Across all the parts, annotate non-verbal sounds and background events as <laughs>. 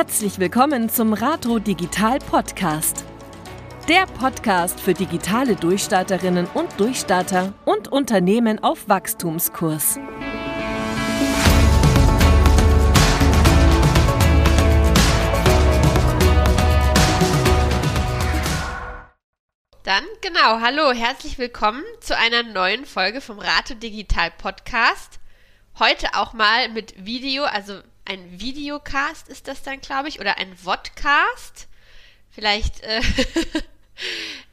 Herzlich willkommen zum Rato Digital Podcast. Der Podcast für digitale Durchstarterinnen und Durchstarter und Unternehmen auf Wachstumskurs. Dann genau, hallo, herzlich willkommen zu einer neuen Folge vom Rato Digital Podcast. Heute auch mal mit Video, also ein Videocast ist das dann, glaube ich, oder ein Vodcast. Vielleicht, äh,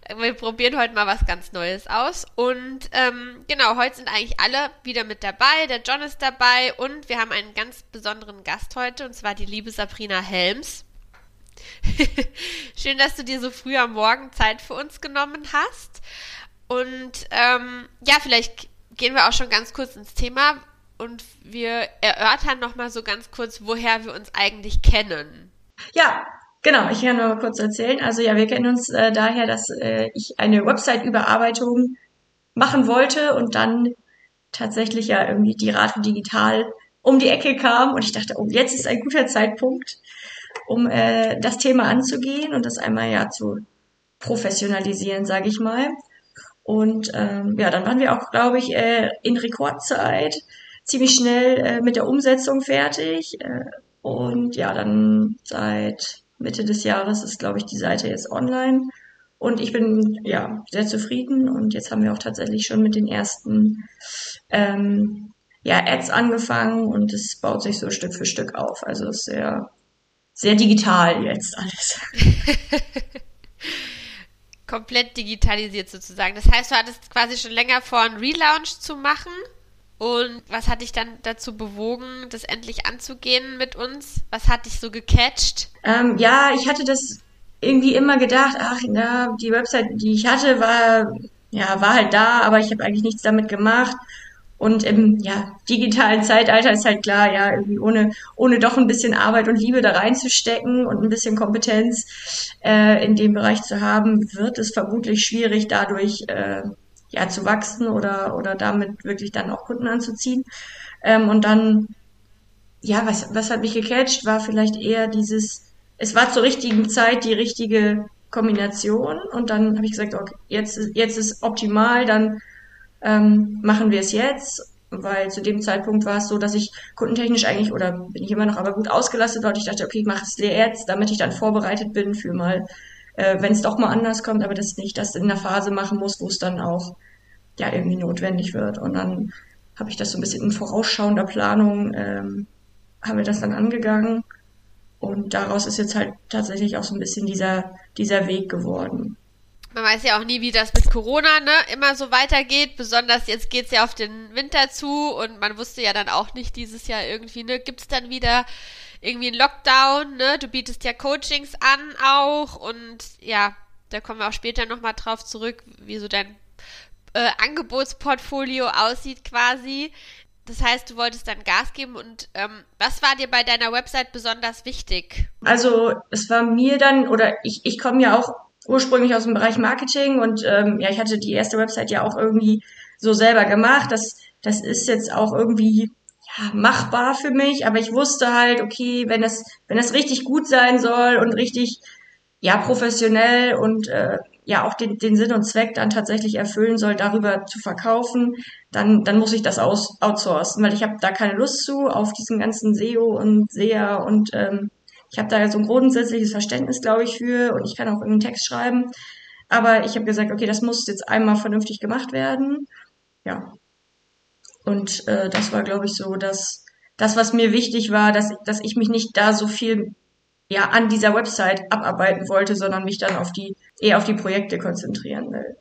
<laughs> wir probieren heute mal was ganz Neues aus. Und ähm, genau, heute sind eigentlich alle wieder mit dabei. Der John ist dabei und wir haben einen ganz besonderen Gast heute, und zwar die liebe Sabrina Helms. <laughs> Schön, dass du dir so früh am Morgen Zeit für uns genommen hast. Und ähm, ja, vielleicht gehen wir auch schon ganz kurz ins Thema und wir erörtern nochmal so ganz kurz, woher wir uns eigentlich kennen. Ja, genau, ich kann nur kurz erzählen. Also ja, wir kennen uns äh, daher, dass äh, ich eine Website-Überarbeitung machen wollte und dann tatsächlich ja irgendwie die Rate digital um die Ecke kam und ich dachte, oh, jetzt ist ein guter Zeitpunkt, um äh, das Thema anzugehen und das einmal ja zu professionalisieren, sage ich mal. Und ähm, ja, dann waren wir auch, glaube ich, äh, in Rekordzeit ziemlich schnell äh, mit der Umsetzung fertig. Äh, und ja, dann seit Mitte des Jahres ist, glaube ich, die Seite jetzt online. Und ich bin ja sehr zufrieden und jetzt haben wir auch tatsächlich schon mit den ersten ähm, ja, Ads angefangen und es baut sich so Stück für Stück auf. Also ist sehr, sehr digital jetzt alles. <laughs> Komplett digitalisiert sozusagen. Das heißt, du hattest quasi schon länger vor, einen Relaunch zu machen. Und was hat dich dann dazu bewogen, das endlich anzugehen mit uns? Was hat dich so gecatcht? Ähm, ja, ich hatte das irgendwie immer gedacht, ach, na, die Website, die ich hatte, war, ja, war halt da, aber ich habe eigentlich nichts damit gemacht. Und im ja, digitalen Zeitalter ist halt klar, ja, irgendwie ohne, ohne doch ein bisschen Arbeit und Liebe da reinzustecken und ein bisschen Kompetenz äh, in dem Bereich zu haben, wird es vermutlich schwierig, dadurch äh, ja, zu wachsen oder, oder damit wirklich dann auch Kunden anzuziehen. Ähm, und dann, ja, was, was hat mich gecatcht, war vielleicht eher dieses, es war zur richtigen Zeit die richtige Kombination. Und dann habe ich gesagt, okay, jetzt, jetzt ist optimal, dann ähm, machen wir es jetzt, weil zu dem Zeitpunkt war es so, dass ich kundentechnisch eigentlich, oder bin ich immer noch aber gut ausgelastet war. Und ich dachte, okay, ich mache es jetzt, damit ich dann vorbereitet bin für mal äh, wenn es doch mal anders kommt, aber dass ich nicht das in der Phase machen muss, wo es dann auch ja irgendwie notwendig wird. Und dann habe ich das so ein bisschen in vorausschauender Planung, ähm, haben wir das dann angegangen. Und daraus ist jetzt halt tatsächlich auch so ein bisschen dieser, dieser Weg geworden. Man weiß ja auch nie, wie das mit Corona ne, immer so weitergeht. Besonders jetzt geht's ja auf den Winter zu und man wusste ja dann auch nicht dieses Jahr irgendwie, ne, gibt's dann wieder irgendwie ein Lockdown, ne? Du bietest ja Coachings an auch und ja, da kommen wir auch später nochmal drauf zurück, wie so dein äh, Angebotsportfolio aussieht quasi. Das heißt, du wolltest dann Gas geben und ähm, was war dir bei deiner Website besonders wichtig? Also es war mir dann, oder ich, ich komme ja auch ursprünglich aus dem Bereich Marketing und ähm, ja, ich hatte die erste Website ja auch irgendwie so selber gemacht. Das, das ist jetzt auch irgendwie machbar für mich, aber ich wusste halt, okay, wenn das, wenn das richtig gut sein soll und richtig, ja, professionell und äh, ja auch den, den Sinn und Zweck dann tatsächlich erfüllen soll, darüber zu verkaufen, dann, dann muss ich das aus, outsourcen, weil ich habe da keine Lust zu auf diesen ganzen SEO und SEA und ähm, ich habe da so ein grundsätzliches Verständnis, glaube ich, für und ich kann auch einen Text schreiben. Aber ich habe gesagt, okay, das muss jetzt einmal vernünftig gemacht werden. Ja, und äh, das war, glaube ich, so, dass das, was mir wichtig war, dass, dass ich mich nicht da so viel ja an dieser Website abarbeiten wollte, sondern mich dann auf die eher auf die Projekte konzentrieren will.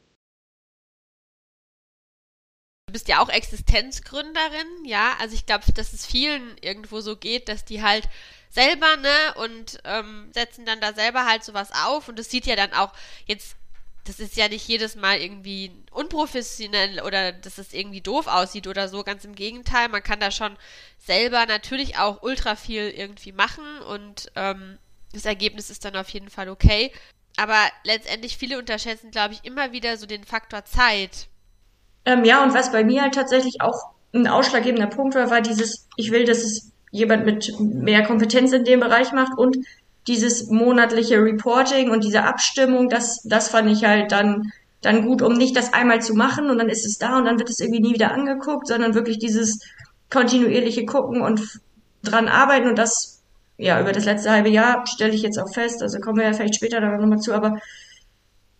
Du bist ja auch Existenzgründerin, ja. Also ich glaube, dass es vielen irgendwo so geht, dass die halt selber, ne, und ähm, setzen dann da selber halt sowas auf. Und das sieht ja dann auch jetzt das ist ja nicht jedes Mal irgendwie unprofessionell oder dass es irgendwie doof aussieht oder so. Ganz im Gegenteil, man kann da schon selber natürlich auch ultra viel irgendwie machen und ähm, das Ergebnis ist dann auf jeden Fall okay. Aber letztendlich viele unterschätzen, glaube ich, immer wieder so den Faktor Zeit. Ähm, ja, und was bei mir halt tatsächlich auch ein ausschlaggebender Punkt war, war dieses, ich will, dass es jemand mit mehr Kompetenz in dem Bereich macht und dieses monatliche Reporting und diese Abstimmung, das, das fand ich halt dann, dann gut, um nicht das einmal zu machen und dann ist es da und dann wird es irgendwie nie wieder angeguckt, sondern wirklich dieses kontinuierliche Gucken und dran arbeiten und das, ja, über das letzte halbe Jahr stelle ich jetzt auch fest, also kommen wir ja vielleicht später da nochmal zu, aber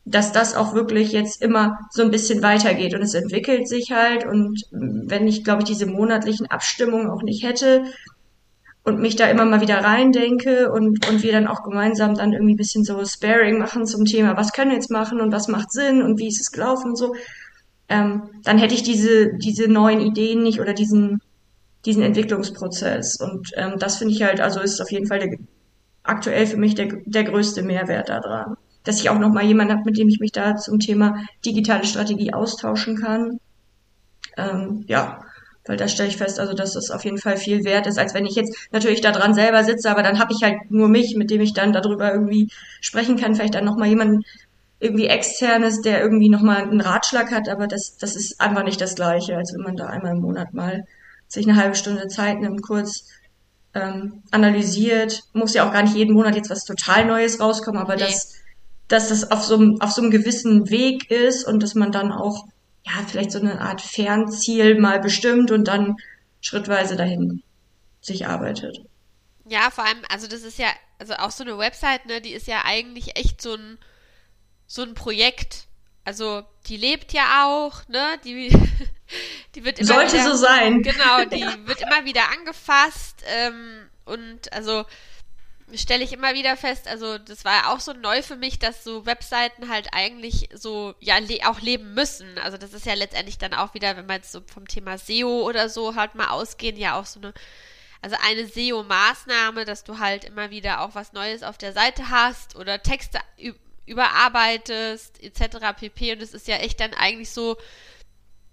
dass das auch wirklich jetzt immer so ein bisschen weitergeht und es entwickelt sich halt und wenn ich, glaube ich, diese monatlichen Abstimmungen auch nicht hätte und mich da immer mal wieder reindenke und, und wir dann auch gemeinsam dann irgendwie ein bisschen so Sparing machen zum Thema, was können wir jetzt machen und was macht Sinn und wie ist es gelaufen und so, ähm, dann hätte ich diese, diese neuen Ideen nicht oder diesen, diesen Entwicklungsprozess. Und ähm, das finde ich halt, also ist auf jeden Fall der, aktuell für mich der, der größte Mehrwert daran dass ich auch noch mal jemanden habe, mit dem ich mich da zum Thema digitale Strategie austauschen kann. Ähm, ja, weil da stelle ich fest, also dass das auf jeden Fall viel wert ist, als wenn ich jetzt natürlich da dran selber sitze, aber dann habe ich halt nur mich, mit dem ich dann darüber irgendwie sprechen kann, vielleicht dann noch mal jemanden irgendwie externes, der irgendwie noch mal einen Ratschlag hat, aber das das ist einfach nicht das gleiche, als wenn man da einmal im Monat mal sich eine halbe Stunde Zeit nimmt, kurz ähm, analysiert. Muss ja auch gar nicht jeden Monat jetzt was total Neues rauskommen, aber nee. das dass das auf so, einem, auf so einem gewissen Weg ist und dass man dann auch, ja, vielleicht so eine Art Fernziel mal bestimmt und dann schrittweise dahin sich arbeitet. Ja, vor allem, also das ist ja, also auch so eine Website, ne, die ist ja eigentlich echt so ein, so ein Projekt. Also die lebt ja auch, ne, die, <laughs> die wird immer Sollte wieder, so sein. Genau, <laughs> die wird immer wieder angefasst ähm, und also stelle ich immer wieder fest, also das war ja auch so neu für mich, dass so Webseiten halt eigentlich so, ja, le auch leben müssen. Also das ist ja letztendlich dann auch wieder, wenn wir jetzt so vom Thema SEO oder so halt mal ausgehen, ja auch so eine, also eine SEO-Maßnahme, dass du halt immer wieder auch was Neues auf der Seite hast oder Texte überarbeitest, etc. pp. Und es ist ja echt dann eigentlich so,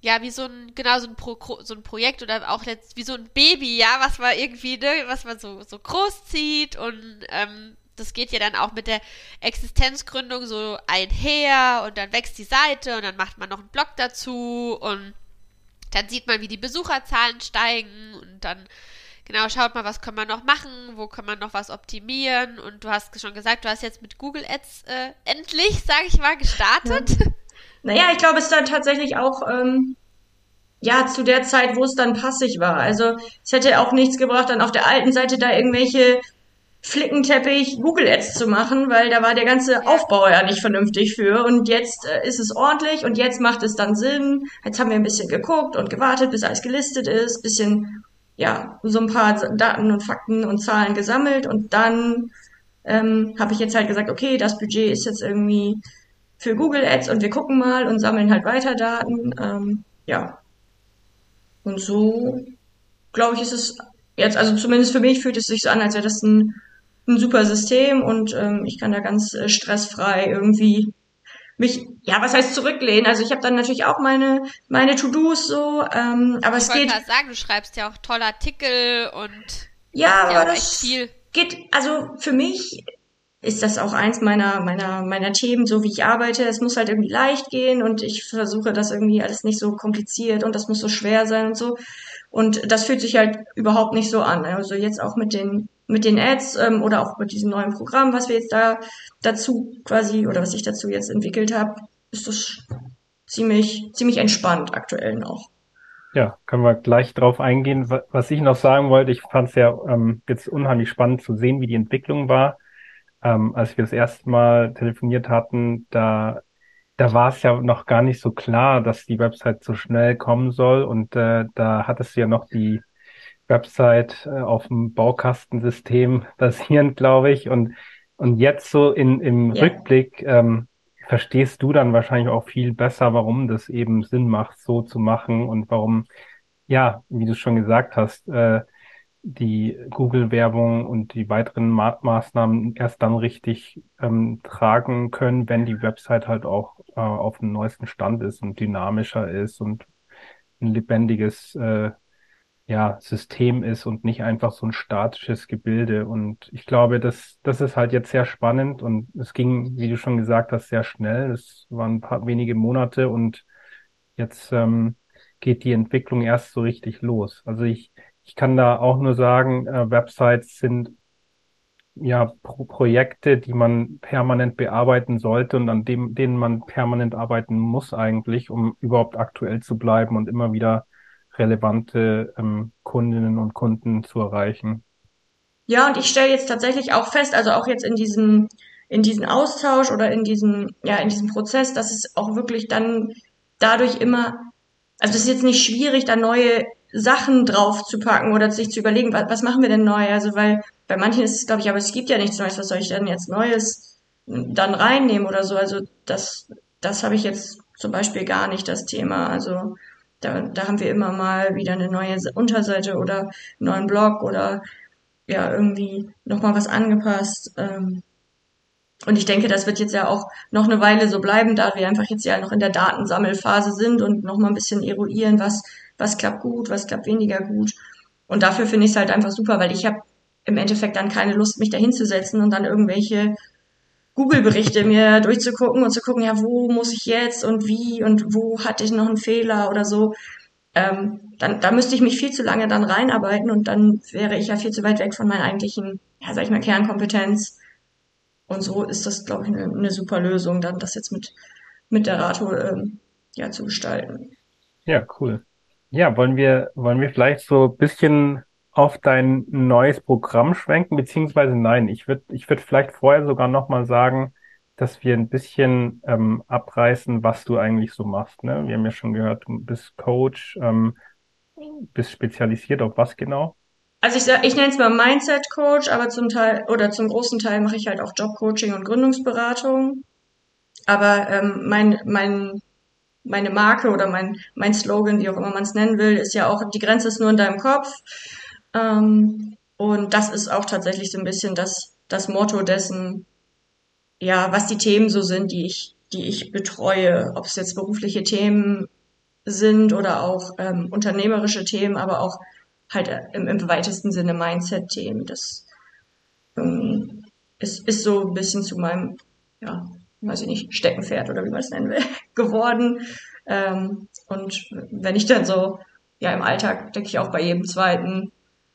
ja, wie so ein, genau, so ein, Pro, so ein Projekt oder auch letzt, wie so ein Baby, ja, was man irgendwie, ne, was man so, so groß zieht und ähm, das geht ja dann auch mit der Existenzgründung so einher und dann wächst die Seite und dann macht man noch einen Blog dazu und dann sieht man, wie die Besucherzahlen steigen und dann genau schaut mal, was kann man noch machen, wo kann man noch was optimieren und du hast schon gesagt, du hast jetzt mit Google Ads äh, endlich, sage ich mal, gestartet. Ja. Naja, ich glaube, es ist dann tatsächlich auch, ähm, ja, zu der Zeit, wo es dann passig war. Also es hätte auch nichts gebracht, dann auf der alten Seite da irgendwelche Flickenteppich Google Ads zu machen, weil da war der ganze Aufbau ja nicht vernünftig für. Und jetzt äh, ist es ordentlich und jetzt macht es dann Sinn. Jetzt haben wir ein bisschen geguckt und gewartet, bis alles gelistet ist, bisschen, ja, so ein paar Daten und Fakten und Zahlen gesammelt und dann ähm, habe ich jetzt halt gesagt, okay, das Budget ist jetzt irgendwie für Google Ads und wir gucken mal und sammeln halt weiter Daten. Ähm, ja. Und so, glaube ich, ist es jetzt, also zumindest für mich fühlt es sich so an, als wäre das ein, ein super System und ähm, ich kann da ganz äh, stressfrei irgendwie mich, ja, was heißt zurücklehnen? Also ich habe dann natürlich auch meine meine To-Dos so, ähm, aber ich es geht. Ich sagen, du schreibst ja auch tolle Artikel und ja, aber ja das geht, also für mich ist das auch eins meiner, meiner, meiner Themen, so wie ich arbeite. Es muss halt irgendwie leicht gehen und ich versuche das irgendwie alles nicht so kompliziert und das muss so schwer sein und so. Und das fühlt sich halt überhaupt nicht so an. Also jetzt auch mit den, mit den Ads ähm, oder auch mit diesem neuen Programm, was wir jetzt da dazu quasi oder was ich dazu jetzt entwickelt habe, ist das ziemlich, ziemlich entspannt aktuell noch. Ja, können wir gleich drauf eingehen. Was ich noch sagen wollte, ich fand es ja ähm, jetzt unheimlich spannend zu sehen, wie die Entwicklung war ähm, als wir das erste Mal telefoniert hatten, da, da war es ja noch gar nicht so klar, dass die Website so schnell kommen soll. Und äh, da hattest du ja noch die Website äh, auf dem Baukastensystem <laughs> basierend, glaube ich. Und, und jetzt so in, im ja. Rückblick ähm, verstehst du dann wahrscheinlich auch viel besser, warum das eben Sinn macht, so zu machen und warum, ja, wie du schon gesagt hast, äh, die Google-Werbung und die weiteren Ma Maßnahmen erst dann richtig ähm, tragen können, wenn die Website halt auch äh, auf dem neuesten Stand ist und dynamischer ist und ein lebendiges äh, ja, System ist und nicht einfach so ein statisches Gebilde. Und ich glaube, das, das ist halt jetzt sehr spannend und es ging, wie du schon gesagt hast, sehr schnell. Es waren ein paar wenige Monate und jetzt ähm, geht die Entwicklung erst so richtig los. Also ich ich kann da auch nur sagen, äh, Websites sind ja Pro Projekte, die man permanent bearbeiten sollte und an dem, denen man permanent arbeiten muss eigentlich, um überhaupt aktuell zu bleiben und immer wieder relevante ähm, Kundinnen und Kunden zu erreichen. Ja, und ich stelle jetzt tatsächlich auch fest, also auch jetzt in diesem in diesen Austausch oder in diesem ja in diesem Prozess, dass es auch wirklich dann dadurch immer also es ist jetzt nicht schwierig, da neue Sachen drauf zu packen oder sich zu überlegen, was, was machen wir denn neu? Also weil bei manchen ist es, glaube ich, aber es gibt ja nichts Neues, was soll ich denn jetzt Neues dann reinnehmen oder so? Also das, das habe ich jetzt zum Beispiel gar nicht, das Thema. Also da, da haben wir immer mal wieder eine neue Unterseite oder einen neuen Blog oder ja, irgendwie nochmal was angepasst. Ähm, und ich denke, das wird jetzt ja auch noch eine Weile so bleiben, da wir einfach jetzt ja noch in der Datensammelphase sind und nochmal ein bisschen eruieren, was, was klappt gut, was klappt weniger gut. Und dafür finde ich es halt einfach super, weil ich habe im Endeffekt dann keine Lust, mich da hinzusetzen und dann irgendwelche Google-Berichte mir durchzugucken und zu gucken, ja, wo muss ich jetzt und wie und wo hatte ich noch einen Fehler oder so. Ähm, dann, da müsste ich mich viel zu lange dann reinarbeiten und dann wäre ich ja viel zu weit weg von meiner eigentlichen, ja, sag ich mal, Kernkompetenz. Und so ist das, glaube ich, eine, eine super Lösung, dann das jetzt mit, mit der Rato ähm, ja, zu gestalten. Ja, cool. Ja, wollen wir, wollen wir vielleicht so ein bisschen auf dein neues Programm schwenken, beziehungsweise nein, ich würde ich würd vielleicht vorher sogar nochmal sagen, dass wir ein bisschen ähm, abreißen, was du eigentlich so machst. Ne? Wir haben ja schon gehört, du bist Coach, ähm, bist spezialisiert auf was genau? Also ich, ich nenne es mal Mindset Coach, aber zum Teil oder zum großen Teil mache ich halt auch Jobcoaching und Gründungsberatung. Aber ähm, mein, mein meine Marke oder mein, mein Slogan, wie auch immer man es nennen will, ist ja auch, die Grenze ist nur in deinem Kopf. Ähm, und das ist auch tatsächlich so ein bisschen das, das Motto dessen, ja, was die Themen so sind, die ich, die ich betreue, ob es jetzt berufliche Themen sind oder auch ähm, unternehmerische Themen, aber auch halt im, im weitesten Sinne Mindset-Themen. Das ähm, ist, ist so ein bisschen zu meinem, ja, weiß ich nicht, Steckenpferd oder wie man es nennen will, <laughs> geworden. Ähm, und wenn ich dann so, ja, im Alltag denke ich auch bei jedem zweiten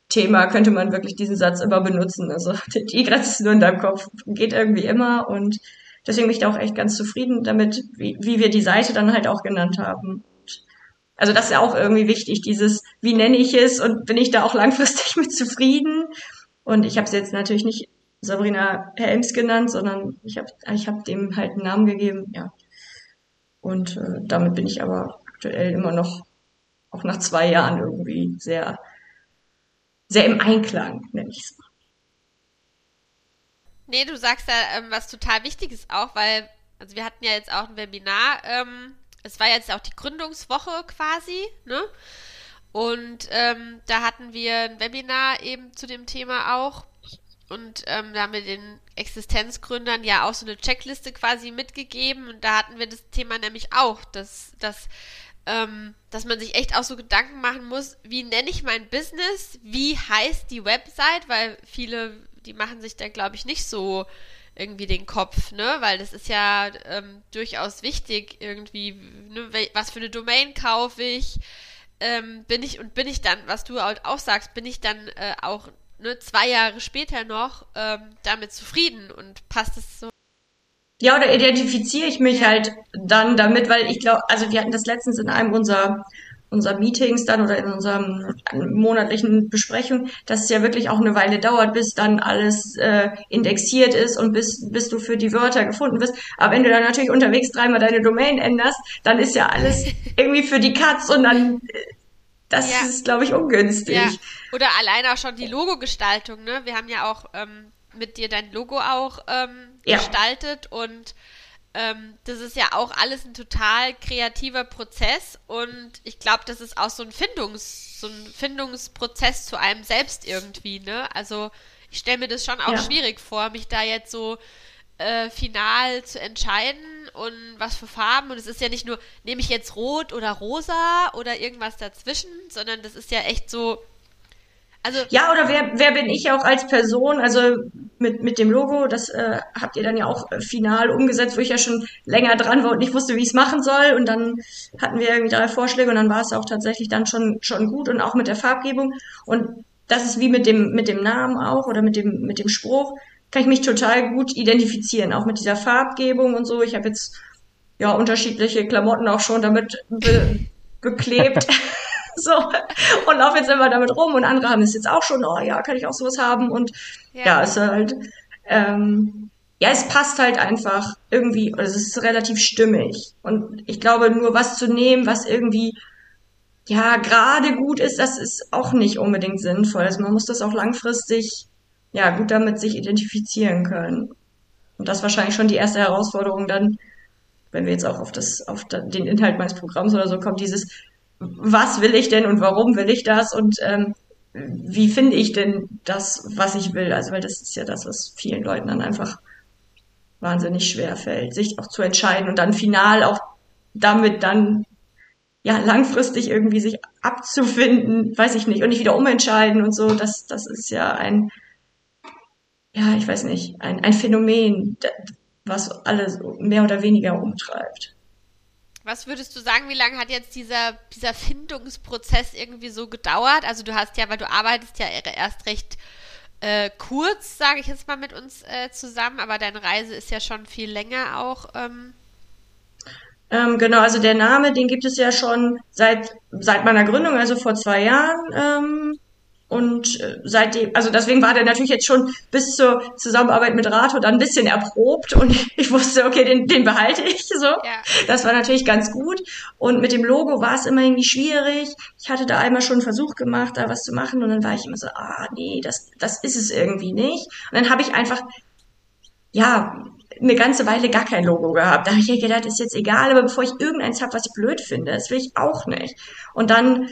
Thema könnte man wirklich diesen Satz immer benutzen. Also <laughs> die Grenze ist nur in deinem Kopf, geht irgendwie immer und deswegen bin ich da auch echt ganz zufrieden damit, wie, wie wir die Seite dann halt auch genannt haben. Also das ist ja auch irgendwie wichtig, dieses, wie nenne ich es und bin ich da auch langfristig <laughs> mit zufrieden? Und ich habe es jetzt natürlich nicht Sabrina Helms genannt, sondern ich habe ich hab dem halt einen Namen gegeben, ja. Und äh, damit bin ich aber aktuell immer noch, auch nach zwei Jahren irgendwie sehr, sehr im Einklang, nenne ich es mal. Nee, du sagst ja ähm, was total Wichtiges auch, weil, also wir hatten ja jetzt auch ein Webinar, ähm, es war jetzt auch die Gründungswoche quasi, ne? Und ähm, da hatten wir ein Webinar eben zu dem Thema auch. Und ähm, da haben wir den Existenzgründern ja auch so eine Checkliste quasi mitgegeben. Und da hatten wir das Thema nämlich auch, dass, dass, ähm, dass man sich echt auch so Gedanken machen muss, wie nenne ich mein Business, wie heißt die Website, weil viele, die machen sich da, glaube ich, nicht so irgendwie den Kopf, ne? Weil das ist ja ähm, durchaus wichtig, irgendwie, ne? was für eine Domain kaufe ich, ähm, bin ich und bin ich dann, was du auch sagst, bin ich dann äh, auch ne, zwei Jahre später noch ähm, damit zufrieden und passt es so. Ja, oder identifiziere ich mich halt dann damit, weil ich glaube, also wir hatten das letztens in einem unserer unserer Meetings dann oder in unserem monatlichen Besprechung, dass es ja wirklich auch eine Weile dauert, bis dann alles äh, indexiert ist und bis, bis du für die Wörter gefunden wirst. Aber wenn du dann natürlich unterwegs dreimal deine Domain änderst, dann ist ja alles <laughs> irgendwie für die Katz und dann das ja. ist, glaube ich, ungünstig. Ja. Oder alleine auch schon die Logo-Gestaltung, ne? Wir haben ja auch ähm, mit dir dein Logo auch ähm, ja. gestaltet und ähm, das ist ja auch alles ein total kreativer Prozess und ich glaube, das ist auch so ein Findungs, so ein Findungsprozess zu einem selbst irgendwie, ne? Also ich stelle mir das schon auch schwierig vor, mich da jetzt so äh, final zu entscheiden und was für Farben. Und es ist ja nicht nur, nehme ich jetzt rot oder rosa oder irgendwas dazwischen, sondern das ist ja echt so. Also ja, oder wer, wer bin ich auch als Person? Also mit, mit dem Logo. Das äh, habt ihr dann ja auch äh, final umgesetzt, wo ich ja schon länger dran war und nicht wusste, wie ich es machen soll. Und dann hatten wir irgendwie drei Vorschläge und dann war es auch tatsächlich dann schon, schon gut und auch mit der Farbgebung. Und das ist wie mit dem, mit dem Namen auch oder mit dem, mit dem Spruch, kann ich mich total gut identifizieren, auch mit dieser Farbgebung und so. Ich habe jetzt ja unterschiedliche Klamotten auch schon damit be beklebt. <laughs> <laughs> so und laufe jetzt immer damit rum und andere haben es jetzt auch schon, oh ja, kann ich auch sowas haben und ja, ja ist halt ähm, ja, es passt halt einfach irgendwie, also es ist relativ stimmig und ich glaube, nur was zu nehmen, was irgendwie ja gerade gut ist, das ist auch nicht unbedingt sinnvoll. Also man muss das auch langfristig ja gut damit sich identifizieren können. Und das ist wahrscheinlich schon die erste Herausforderung dann, wenn wir jetzt auch auf das, auf den Inhalt meines Programms oder so kommen, dieses, was will ich denn und warum will ich das und ähm, wie finde ich denn das, was ich will? Also, weil das ist ja das, was vielen Leuten dann einfach wahnsinnig schwer fällt, sich auch zu entscheiden und dann final auch damit dann ja langfristig irgendwie sich abzufinden, weiß ich nicht, und nicht wieder umentscheiden und so. Das, das ist ja ein, ja, ich weiß nicht, ein, ein Phänomen, was alle mehr oder weniger umtreibt. Was würdest du sagen, wie lange hat jetzt dieser, dieser Findungsprozess irgendwie so gedauert? Also du hast ja, weil du arbeitest ja erst recht äh, kurz, sage ich jetzt mal, mit uns äh, zusammen, aber deine Reise ist ja schon viel länger auch. Ähm. Ähm, genau, also der Name, den gibt es ja schon seit, seit meiner Gründung, also vor zwei Jahren. Ähm, und äh, seitdem, also deswegen war der natürlich jetzt schon bis zur Zusammenarbeit mit Rato dann ein bisschen erprobt und <laughs> ich wusste, okay, den, den behalte ich so. Ja. Das war natürlich ganz gut. Und mit dem Logo war es immer irgendwie schwierig. Ich hatte da einmal schon einen Versuch gemacht, da was zu machen und dann war ich immer so, ah nee, das, das ist es irgendwie nicht. Und dann habe ich einfach, ja, eine ganze Weile gar kein Logo gehabt. Da habe ich ja gedacht, ist jetzt egal, aber bevor ich irgendeins habe, was ich blöd finde, das will ich auch nicht. Und dann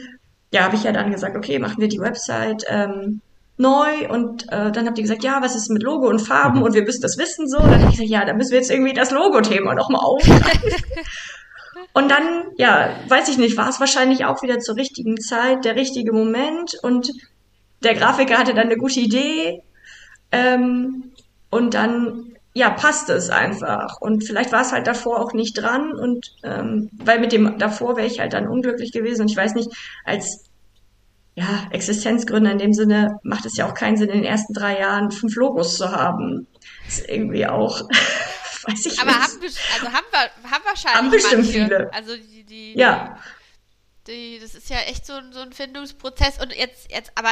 ja, habe ich ja dann gesagt, okay, machen wir die Website ähm, neu und äh, dann habt ihr gesagt, ja, was ist mit Logo und Farben mhm. und wir müssen das wissen so. Dann habe ich gesagt, ja, dann müssen wir jetzt irgendwie das Logo-Thema nochmal aufgreifen. <laughs> und dann, ja, weiß ich nicht, war es wahrscheinlich auch wieder zur richtigen Zeit, der richtige Moment und der Grafiker hatte dann eine gute Idee ähm, und dann ja, passt es einfach. Und vielleicht war es halt davor auch nicht dran und ähm, weil mit dem davor wäre ich halt dann unglücklich gewesen und ich weiß nicht, als ja, Existenzgründer in dem Sinne macht es ja auch keinen Sinn, in den ersten drei Jahren fünf Logos zu haben. Das ist irgendwie auch, <laughs> weiß ich Aber nicht. Haben, also haben wir, haben wahrscheinlich haben bestimmt manche. viele. Also die, die, ja. Die, das ist ja echt so, so ein Findungsprozess und jetzt, jetzt, aber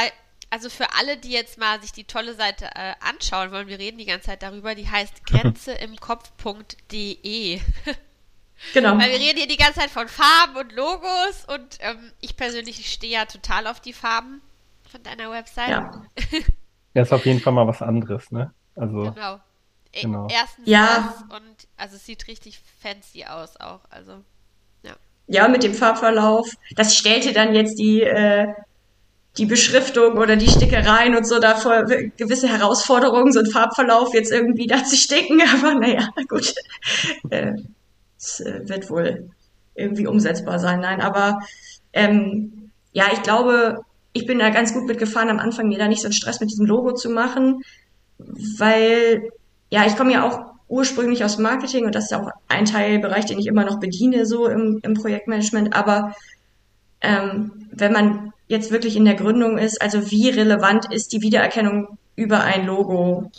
also für alle, die jetzt mal sich die tolle Seite äh, anschauen wollen, wir reden die ganze Zeit darüber, die heißt <laughs> grenzeimkopf.de. <laughs> Genau. Weil wir reden hier die ganze Zeit von Farben und Logos und ähm, ich persönlich stehe ja total auf die Farben von deiner Website. Ja. <laughs> ja, ist auf jeden Fall mal was anderes, ne? Also. Genau. E, genau. Erstens ja. das und also es sieht richtig fancy aus auch. Also ja. Ja, mit dem Farbverlauf. Das stellte dann jetzt die äh, die Beschriftung oder die Stickereien und so da gewisse Herausforderungen, so ein Farbverlauf jetzt irgendwie da zu sticken, <laughs> aber naja, gut. Äh, es äh, wird wohl irgendwie umsetzbar sein. Nein, aber ähm, ja, ich glaube, ich bin da ganz gut mitgefahren, am Anfang mir da nicht so einen Stress mit diesem Logo zu machen, weil ja, ich komme ja auch ursprünglich aus Marketing und das ist auch ein Teilbereich, den ich immer noch bediene, so im, im Projektmanagement. Aber ähm, wenn man jetzt wirklich in der Gründung ist, also wie relevant ist die Wiedererkennung über ein Logo?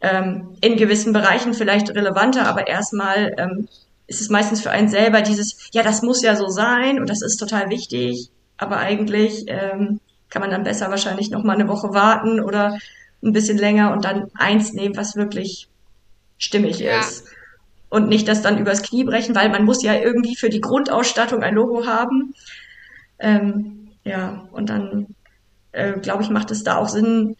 Ähm, in gewissen Bereichen vielleicht relevanter, aber erstmal ähm, ist es meistens für einen selber dieses, ja, das muss ja so sein und das ist total wichtig, aber eigentlich ähm, kann man dann besser wahrscheinlich noch mal eine Woche warten oder ein bisschen länger und dann eins nehmen, was wirklich stimmig ja. ist. Und nicht das dann übers Knie brechen, weil man muss ja irgendwie für die Grundausstattung ein Logo haben. Ähm, ja, und dann, äh, glaube ich, macht es da auch Sinn,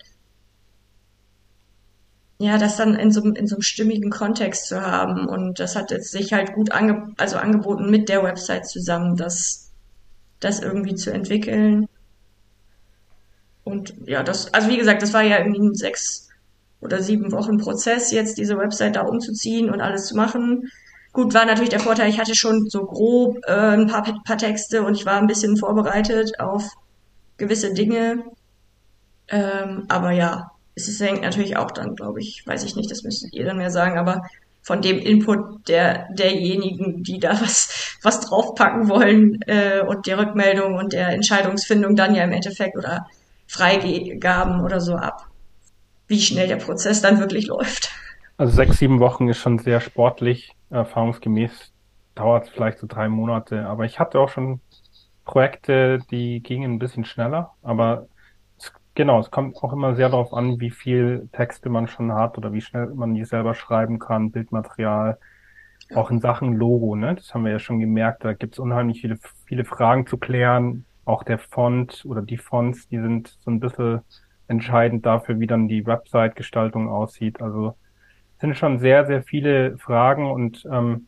ja, das dann in so, in so einem stimmigen Kontext zu haben. Und das hat jetzt sich halt gut ange also angeboten mit der Website zusammen, das, das irgendwie zu entwickeln. Und ja, das, also wie gesagt, das war ja irgendwie ein sechs oder sieben Wochen Prozess, jetzt diese Website da umzuziehen und alles zu machen. Gut, war natürlich der Vorteil, ich hatte schon so grob äh, ein paar, paar Texte und ich war ein bisschen vorbereitet auf gewisse Dinge. Ähm, aber ja, es hängt natürlich auch dann, glaube ich, weiß ich nicht, das müsstet ihr dann mehr sagen, aber von dem Input der derjenigen, die da was was draufpacken wollen äh, und der Rückmeldung und der Entscheidungsfindung dann ja im Endeffekt oder Freigaben oder so ab, wie schnell der Prozess dann wirklich <laughs> läuft. Also sechs, sieben Wochen ist schon sehr sportlich. Erfahrungsgemäß dauert es vielleicht so drei Monate. Aber ich hatte auch schon Projekte, die gingen ein bisschen schneller. Aber es, genau, es kommt auch immer sehr darauf an, wie viel Texte man schon hat oder wie schnell man die selber schreiben kann, Bildmaterial. Auch in Sachen Logo, ne? Das haben wir ja schon gemerkt. Da gibt es unheimlich viele, viele Fragen zu klären. Auch der Font oder die Fonts, die sind so ein bisschen entscheidend dafür, wie dann die Website-Gestaltung aussieht. Also sind schon sehr, sehr viele Fragen und ähm,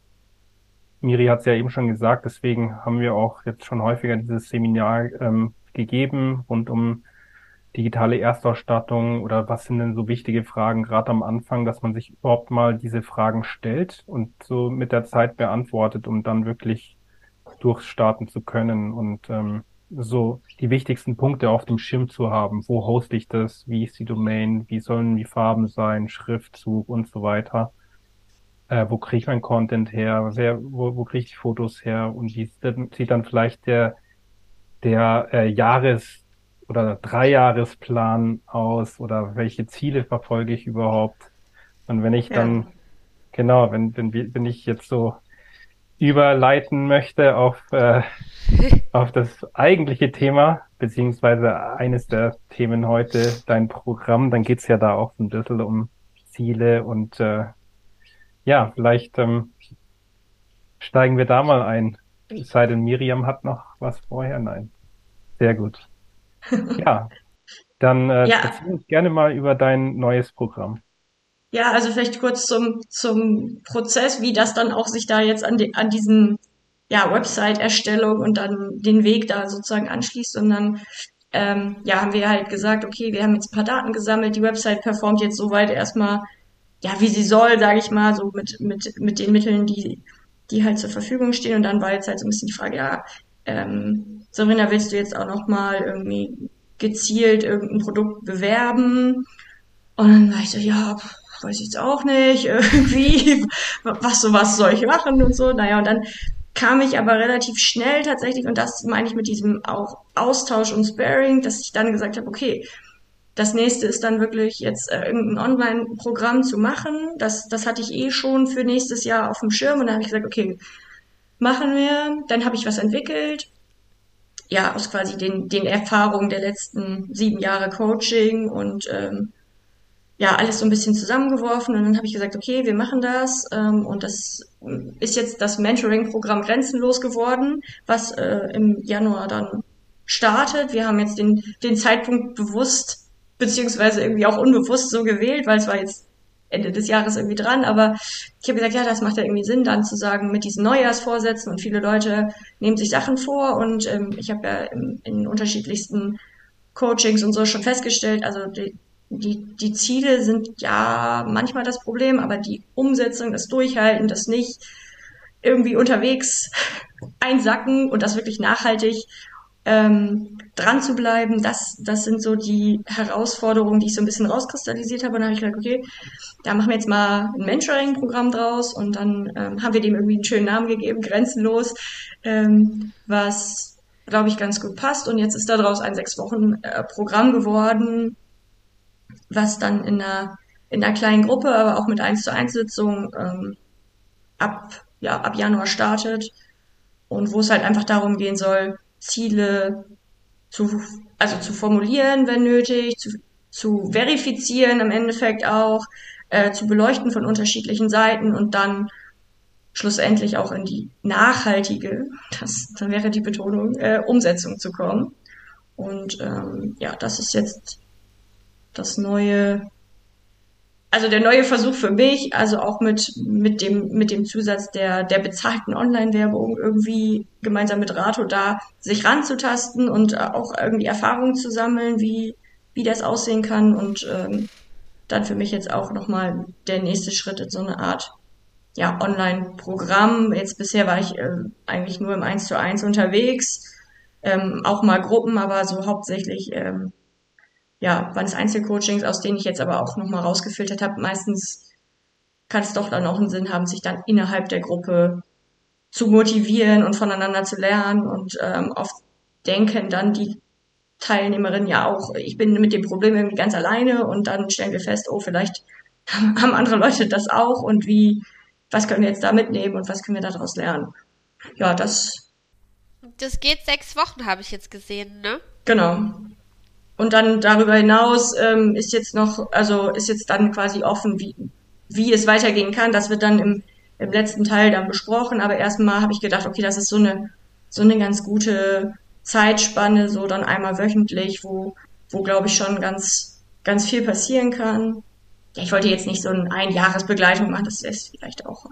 Miri hat es ja eben schon gesagt, deswegen haben wir auch jetzt schon häufiger dieses Seminar ähm, gegeben rund um digitale Erstausstattung oder was sind denn so wichtige Fragen gerade am Anfang, dass man sich überhaupt mal diese Fragen stellt und so mit der Zeit beantwortet, um dann wirklich durchstarten zu können. Und ähm, so die wichtigsten Punkte auf dem Schirm zu haben. Wo hoste ich das? Wie ist die Domain? Wie sollen die Farben sein? Schriftzug und so weiter. Äh, wo kriege ich mein Content her? Wer, wo, wo kriege ich die Fotos her? Und wie sieht dann vielleicht der, der äh, Jahres- oder Dreijahresplan aus? Oder welche Ziele verfolge ich überhaupt? Und wenn ich dann, ja. genau, wenn, wenn, wenn ich jetzt so überleiten möchte auf, äh, <laughs> auf das eigentliche Thema, beziehungsweise eines der Themen heute, dein Programm, dann geht's ja da auch ein bisschen um Ziele und äh, ja, vielleicht ähm, steigen wir da mal ein. Es sei denn, Miriam hat noch was vorher. Nein. Sehr gut. <laughs> Ja, dann äh, ja. erzähl uns gerne mal über dein neues Programm. Ja, also vielleicht kurz zum, zum Prozess, wie das dann auch sich da jetzt an, die, an diesen ja, Website-Erstellung und dann den Weg da sozusagen anschließt. Und dann ähm, ja, haben wir halt gesagt, okay, wir haben jetzt ein paar Daten gesammelt, die Website performt jetzt soweit erstmal, ja, wie sie soll, sage ich mal, so mit, mit, mit den Mitteln, die, die halt zur Verfügung stehen. Und dann war jetzt halt so ein bisschen die Frage, ja, ähm, Serena, willst du jetzt auch nochmal irgendwie gezielt irgendein Produkt bewerben? Und dann war ich so, ja, weiß ich jetzt auch nicht, <laughs> irgendwie, was so was soll ich machen und so. Naja, und dann kam ich aber relativ schnell tatsächlich, und das meine ich mit diesem auch Austausch und Sparing, dass ich dann gesagt habe, okay, das nächste ist dann wirklich jetzt äh, irgendein Online-Programm zu machen. Das, das hatte ich eh schon für nächstes Jahr auf dem Schirm und dann habe ich gesagt, okay, machen wir. Dann habe ich was entwickelt. Ja, aus quasi den, den Erfahrungen der letzten sieben Jahre Coaching und ähm, ja, alles so ein bisschen zusammengeworfen und dann habe ich gesagt, okay, wir machen das ähm, und das ist jetzt das Mentoring-Programm Grenzenlos geworden, was äh, im Januar dann startet. Wir haben jetzt den, den Zeitpunkt bewusst beziehungsweise irgendwie auch unbewusst so gewählt, weil es war jetzt Ende des Jahres irgendwie dran, aber ich habe gesagt, ja, das macht ja irgendwie Sinn, dann zu sagen, mit diesen Neujahrsvorsätzen und viele Leute nehmen sich Sachen vor und ähm, ich habe ja in, in unterschiedlichsten Coachings und so schon festgestellt, also die, die, die Ziele sind ja manchmal das Problem, aber die Umsetzung, das Durchhalten, das nicht irgendwie unterwegs <laughs> einsacken und das wirklich nachhaltig ähm, dran zu bleiben, das, das sind so die Herausforderungen, die ich so ein bisschen rauskristallisiert habe. Und dann habe ich gedacht, okay, da machen wir jetzt mal ein Mentoring-Programm draus und dann ähm, haben wir dem irgendwie einen schönen Namen gegeben, Grenzenlos, ähm, was, glaube ich, ganz gut passt. Und jetzt ist daraus ein sechs Wochen äh, geworden, was dann in einer, in einer kleinen Gruppe, aber auch mit 1 zu 1 Sitzungen ähm, ab, ja, ab Januar startet und wo es halt einfach darum gehen soll, Ziele zu, also zu formulieren, wenn nötig, zu, zu verifizieren im Endeffekt auch, äh, zu beleuchten von unterschiedlichen Seiten und dann schlussendlich auch in die nachhaltige, das, dann wäre die Betonung, äh, Umsetzung zu kommen. Und ähm, ja, das ist jetzt das neue, also der neue Versuch für mich, also auch mit, mit dem, mit dem Zusatz der, der bezahlten Online-Werbung irgendwie gemeinsam mit Rato da sich ranzutasten und auch irgendwie Erfahrungen zu sammeln, wie, wie das aussehen kann und ähm, dann für mich jetzt auch nochmal der nächste Schritt in so eine Art ja, Online-Programm. Jetzt bisher war ich äh, eigentlich nur im 1 zu 1 unterwegs, ähm, auch mal Gruppen, aber so hauptsächlich ähm, ja, waren es Einzelcoachings, aus denen ich jetzt aber auch nochmal rausgefiltert habe. Meistens kann es doch dann auch einen Sinn haben, sich dann innerhalb der Gruppe zu motivieren und voneinander zu lernen. Und ähm, oft denken dann die Teilnehmerinnen ja auch, ich bin mit dem Problem irgendwie ganz alleine und dann stellen wir fest, oh, vielleicht <laughs> haben andere Leute das auch und wie, was können wir jetzt da mitnehmen und was können wir daraus lernen? Ja, das. Das geht sechs Wochen, habe ich jetzt gesehen, ne? Genau. Und dann darüber hinaus ähm, ist jetzt noch, also ist jetzt dann quasi offen, wie, wie es weitergehen kann. Das wird dann im, im letzten Teil dann besprochen. Aber erstmal habe ich gedacht, okay, das ist so eine, so eine ganz gute Zeitspanne, so dann einmal wöchentlich, wo, wo glaube ich schon ganz, ganz viel passieren kann. Ja, ich wollte jetzt nicht so eine Einjahresbegleitung machen, das ist vielleicht auch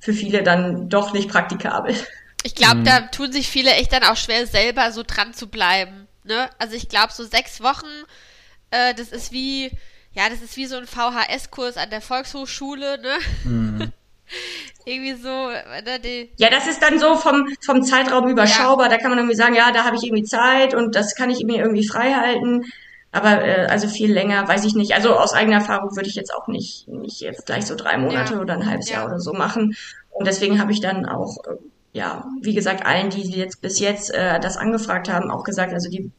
für viele dann doch nicht praktikabel. Ich glaube, mhm. da tun sich viele echt dann auch schwer, selber so dran zu bleiben. Ne? Also ich glaube, so sechs Wochen, äh, das ist wie, ja, das ist wie so ein VHS-Kurs an der Volkshochschule, ne? Mhm. <laughs> irgendwie so, ne, die Ja, das ist dann so vom, vom Zeitraum überschaubar. Ja. Da kann man irgendwie sagen, ja, da habe ich irgendwie Zeit und das kann ich mir irgendwie frei halten. Aber äh, also viel länger, weiß ich nicht. Also aus eigener Erfahrung würde ich jetzt auch nicht, nicht jetzt gleich so drei Monate ja. oder ein halbes ja. Jahr oder so machen. Und deswegen habe ich dann auch, äh, ja, wie gesagt, allen, die jetzt bis jetzt äh, das angefragt haben, auch gesagt, also die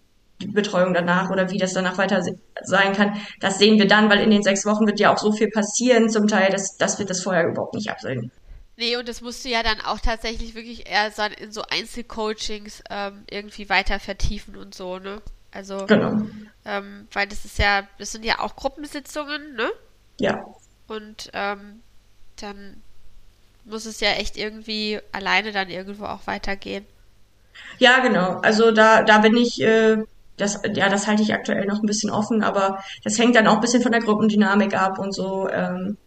die Betreuung danach oder wie das danach weiter sein kann, das sehen wir dann, weil in den sechs Wochen wird ja auch so viel passieren zum Teil, dass, dass wir das vorher überhaupt nicht absehen. Nee, und das musst du ja dann auch tatsächlich wirklich eher in so Einzelcoachings ähm, irgendwie weiter vertiefen und so, ne? Also, genau. ähm, weil das ist ja, das sind ja auch Gruppensitzungen, ne? Ja. Und ähm, dann muss es ja echt irgendwie alleine dann irgendwo auch weitergehen. Ja, genau. Also da, da bin ich äh, das, ja, das halte ich aktuell noch ein bisschen offen, aber das hängt dann auch ein bisschen von der Gruppendynamik ab und so. Ähm.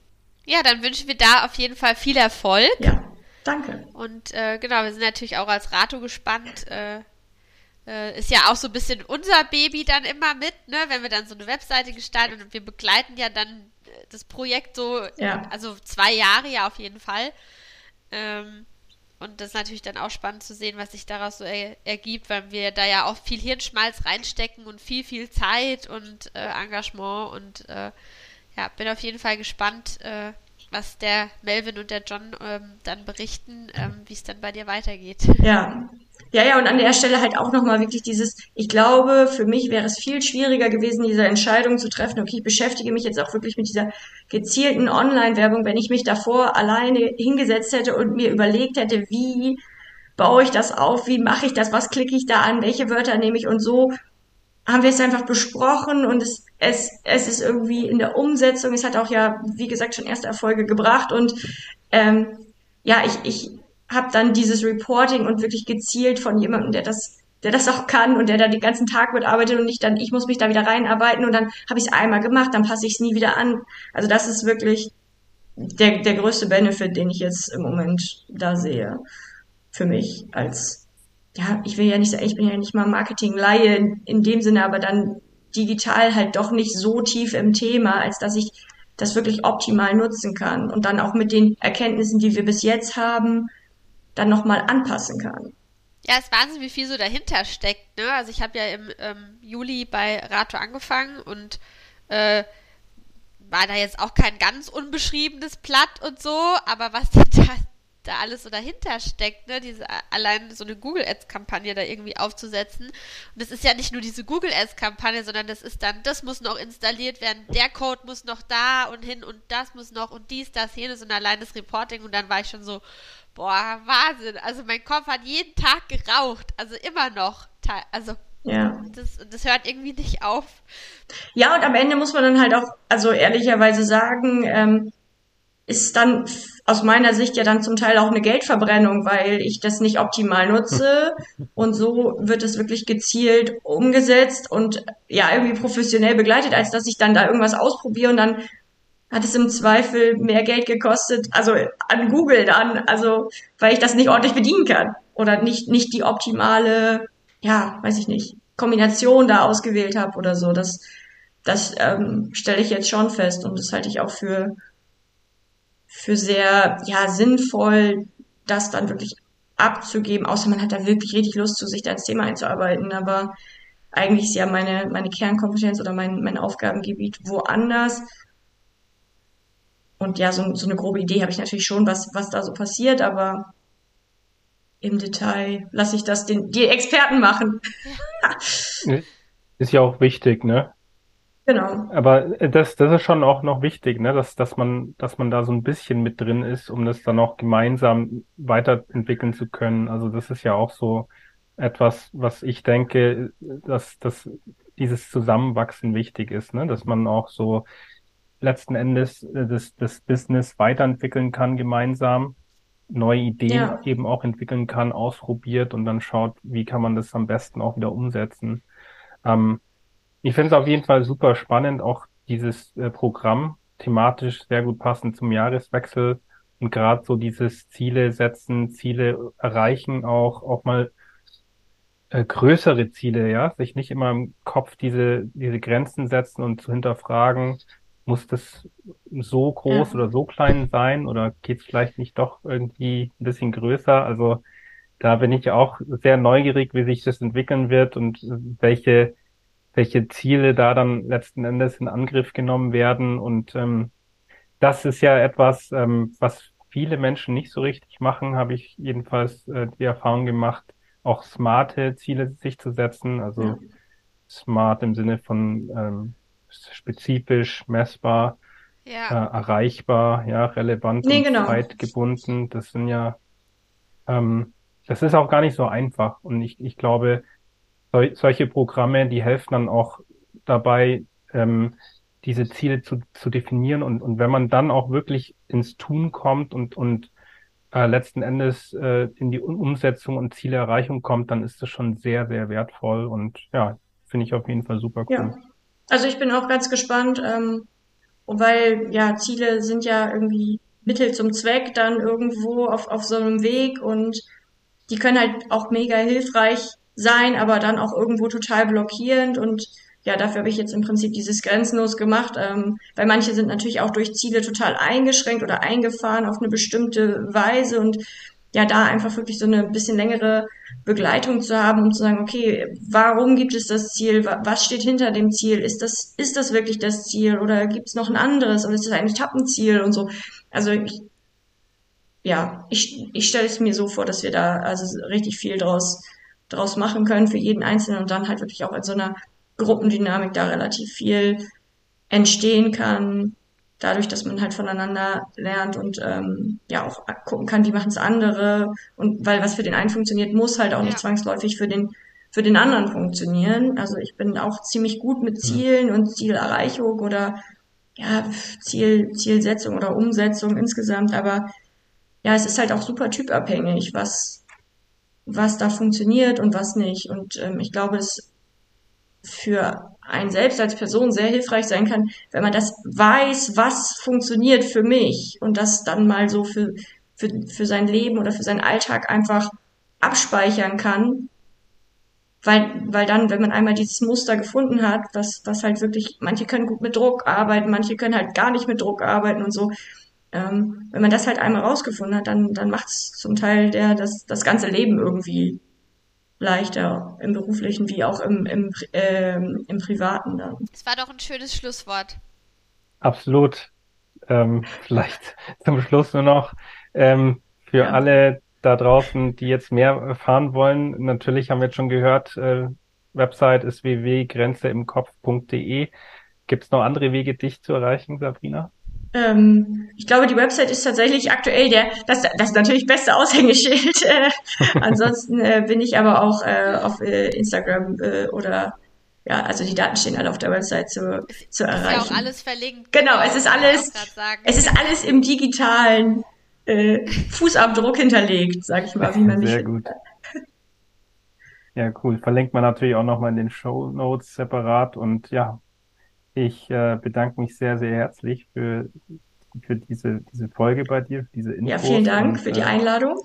Ja, dann wünschen wir da auf jeden Fall viel Erfolg. Ja, danke. Und äh, genau, wir sind natürlich auch als Rato gespannt. Äh, äh, ist ja auch so ein bisschen unser Baby dann immer mit, ne? Wenn wir dann so eine Webseite gestalten und wir begleiten ja dann äh, das Projekt so, ja. also zwei Jahre ja auf jeden Fall. Ähm, und das ist natürlich dann auch spannend zu sehen, was sich daraus so er ergibt, weil wir da ja auch viel Hirnschmalz reinstecken und viel, viel Zeit und äh, Engagement. Und äh, ja, bin auf jeden Fall gespannt, äh, was der Melvin und der John ähm, dann berichten, ähm, wie es dann bei dir weitergeht. Ja, ja, ja, und an der Stelle halt auch nochmal wirklich dieses, ich glaube, für mich wäre es viel schwieriger gewesen, diese Entscheidung zu treffen, okay, ich beschäftige mich jetzt auch wirklich mit dieser gezielten Online-Werbung, wenn ich mich davor alleine hingesetzt hätte und mir überlegt hätte, wie baue ich das auf, wie mache ich das, was klicke ich da an, welche Wörter nehme ich und so haben wir es einfach besprochen und es, es, es ist irgendwie in der Umsetzung, es hat auch ja, wie gesagt, schon erste Erfolge gebracht und ähm, ja, ich, ich habe dann dieses Reporting und wirklich gezielt von jemandem, der das der das auch kann und der da den ganzen Tag mitarbeitet und nicht dann, ich muss mich da wieder reinarbeiten und dann habe ich es einmal gemacht, dann passe ich es nie wieder an. Also das ist wirklich der, der größte Benefit, den ich jetzt im Moment da sehe. Für mich als, ja, ich will ja nicht sagen, ich bin ja nicht mal Marketing-Laie in, in dem Sinne, aber dann digital halt doch nicht so tief im Thema, als dass ich das wirklich optimal nutzen kann und dann auch mit den Erkenntnissen, die wir bis jetzt haben, dann nochmal anpassen kann. Ja, es ist Wahnsinn, wie viel so dahinter steckt. Ne? Also ich habe ja im ähm, Juli bei Rato angefangen und äh, war da jetzt auch kein ganz unbeschriebenes Blatt und so, aber was <laughs> da, da alles so dahinter steckt, ne, diese allein so eine Google Ads Kampagne da irgendwie aufzusetzen. Und das ist ja nicht nur diese Google Ads Kampagne, sondern das ist dann, das muss noch installiert werden, der Code muss noch da und hin und das muss noch und dies, das, jenes und allein das Reporting und dann war ich schon so, Boah, Wahnsinn. Also mein Kopf hat jeden Tag geraucht. Also immer noch. Also ja. das, das hört irgendwie nicht auf. Ja, und am Ende muss man dann halt auch, also ehrlicherweise sagen, ähm, ist dann aus meiner Sicht ja dann zum Teil auch eine Geldverbrennung, weil ich das nicht optimal nutze <laughs> und so wird es wirklich gezielt umgesetzt und ja irgendwie professionell begleitet, als dass ich dann da irgendwas ausprobiere und dann hat es im Zweifel mehr Geld gekostet, also an Google dann, also weil ich das nicht ordentlich bedienen kann oder nicht nicht die optimale, ja, weiß ich nicht, Kombination da ausgewählt habe oder so. Das das ähm, stelle ich jetzt schon fest und das halte ich auch für für sehr ja sinnvoll, das dann wirklich abzugeben, außer man hat da wirklich richtig Lust zu, sich da ins Thema einzuarbeiten. Aber eigentlich ist ja meine, meine Kernkompetenz oder mein, mein Aufgabengebiet woanders. Und ja, so, so eine grobe Idee habe ich natürlich schon, was, was da so passiert, aber im Detail lasse ich das den, die Experten machen. Ist ja auch wichtig, ne? Genau. Aber das, das ist schon auch noch wichtig, ne, dass, dass man, dass man da so ein bisschen mit drin ist, um das dann auch gemeinsam weiterentwickeln zu können. Also das ist ja auch so etwas, was ich denke, dass, dass dieses Zusammenwachsen wichtig ist, ne, dass man auch so letzten Endes äh, das, das Business weiterentwickeln kann gemeinsam, neue Ideen ja. eben auch entwickeln kann, ausprobiert und dann schaut, wie kann man das am besten auch wieder umsetzen. Ähm, ich finde es auf jeden Fall super spannend, auch dieses äh, Programm thematisch sehr gut passend zum Jahreswechsel und gerade so dieses Ziele setzen, Ziele erreichen, auch auch mal äh, größere Ziele, ja, sich nicht immer im Kopf diese diese Grenzen setzen und zu hinterfragen, muss das so groß ja. oder so klein sein oder geht es vielleicht nicht doch irgendwie ein bisschen größer? Also da bin ich auch sehr neugierig, wie sich das entwickeln wird und welche welche Ziele da dann letzten Endes in Angriff genommen werden. Und ähm, das ist ja etwas, ähm, was viele Menschen nicht so richtig machen, habe ich jedenfalls äh, die Erfahrung gemacht, auch smarte Ziele sich zu setzen. Also ja. smart im Sinne von ähm, spezifisch, messbar, ja. äh, erreichbar, ja, relevant nee, und genau. zeitgebunden. Das sind ja, ähm, das ist auch gar nicht so einfach. Und ich, ich glaube, sol solche Programme, die helfen dann auch dabei, ähm, diese Ziele zu, zu definieren. Und, und wenn man dann auch wirklich ins Tun kommt und, und äh, letzten Endes äh, in die Umsetzung und Zielerreichung kommt, dann ist das schon sehr, sehr wertvoll und ja, finde ich auf jeden Fall super cool. Ja. Also ich bin auch ganz gespannt, ähm, weil ja Ziele sind ja irgendwie Mittel zum Zweck dann irgendwo auf, auf so einem Weg und die können halt auch mega hilfreich sein, aber dann auch irgendwo total blockierend und ja, dafür habe ich jetzt im Prinzip dieses Grenzenlos gemacht, ähm, weil manche sind natürlich auch durch Ziele total eingeschränkt oder eingefahren auf eine bestimmte Weise und ja, da einfach wirklich so eine bisschen längere Begleitung zu haben, um zu sagen, okay, warum gibt es das Ziel? Was steht hinter dem Ziel? Ist das, ist das wirklich das Ziel? Oder gibt es noch ein anderes? Oder ist es ein Etappenziel und so? Also ich, ja, ich, ich stelle es mir so vor, dass wir da also richtig viel draus draus machen können für jeden Einzelnen und dann halt wirklich auch in so einer Gruppendynamik da relativ viel entstehen kann, dadurch, dass man halt voneinander lernt und ähm, ja auch gucken kann, wie machen es andere und weil was für den einen funktioniert, muss halt auch nicht zwangsläufig für den für den anderen funktionieren. Also ich bin auch ziemlich gut mit Zielen und Zielerreichung oder ja, Ziel, Zielsetzung oder Umsetzung insgesamt, aber ja, es ist halt auch super typabhängig, was, was da funktioniert und was nicht. Und ähm, ich glaube, es für einen selbst als Person sehr hilfreich sein kann, wenn man das weiß, was funktioniert für mich und das dann mal so für, für, für sein Leben oder für seinen Alltag einfach abspeichern kann. Weil, weil dann, wenn man einmal dieses Muster gefunden hat, was, was halt wirklich, manche können gut mit Druck arbeiten, manche können halt gar nicht mit Druck arbeiten und so, ähm, wenn man das halt einmal rausgefunden hat, dann, dann macht es zum Teil der, das, das ganze Leben irgendwie leichter im beruflichen wie auch im, im, äh, im privaten dann. Das war doch ein schönes Schlusswort. Absolut. Ähm, vielleicht <laughs> zum Schluss nur noch ähm, für ja. alle da draußen, die jetzt mehr erfahren wollen. Natürlich haben wir jetzt schon gehört, äh, Website ist www.grenzeimkopf.de. Gibt es noch andere Wege, dich zu erreichen, Sabrina? Ähm, ich glaube, die Website ist tatsächlich aktuell der, das, das natürlich beste Aushängeschild. <laughs> Äh, ansonsten äh, bin ich aber auch äh, auf äh, Instagram äh, oder ja, also die Daten stehen alle auf der Website zu, zu erreichen. Ist ja auch alles verlinkt. Genau, es ist alles, es ist alles im digitalen äh, Fußabdruck hinterlegt, sag ich mal, wie man Sehr gut. Ja, cool. Verlinkt man natürlich auch nochmal in den Show Notes separat und ja, ich äh, bedanke mich sehr, sehr herzlich für, für diese, diese Folge bei dir, für diese Infos. Ja, vielen Dank und, für die äh, Einladung.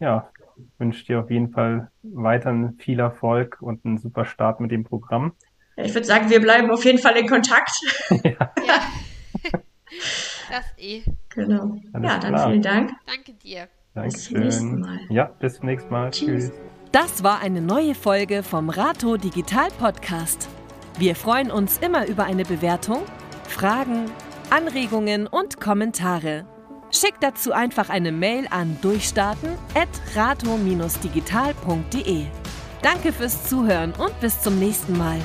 Ja, wünsche dir auf jeden Fall weiterhin viel Erfolg und einen super Start mit dem Programm. Ich würde sagen, wir bleiben auf jeden Fall in Kontakt. <laughs> ja. ja. Das eh. Genau. Alles ja, dann klar. vielen Dank. Danke dir. Dankeschön. Bis zum nächsten Mal. Ja, bis zum nächsten Mal. Tschüss. Tschüss. Das war eine neue Folge vom Rato Digital Podcast. Wir freuen uns immer über eine Bewertung, Fragen, Anregungen und Kommentare. Schickt dazu einfach eine Mail an durchstarten.rato-digital.de. Danke fürs Zuhören und bis zum nächsten Mal.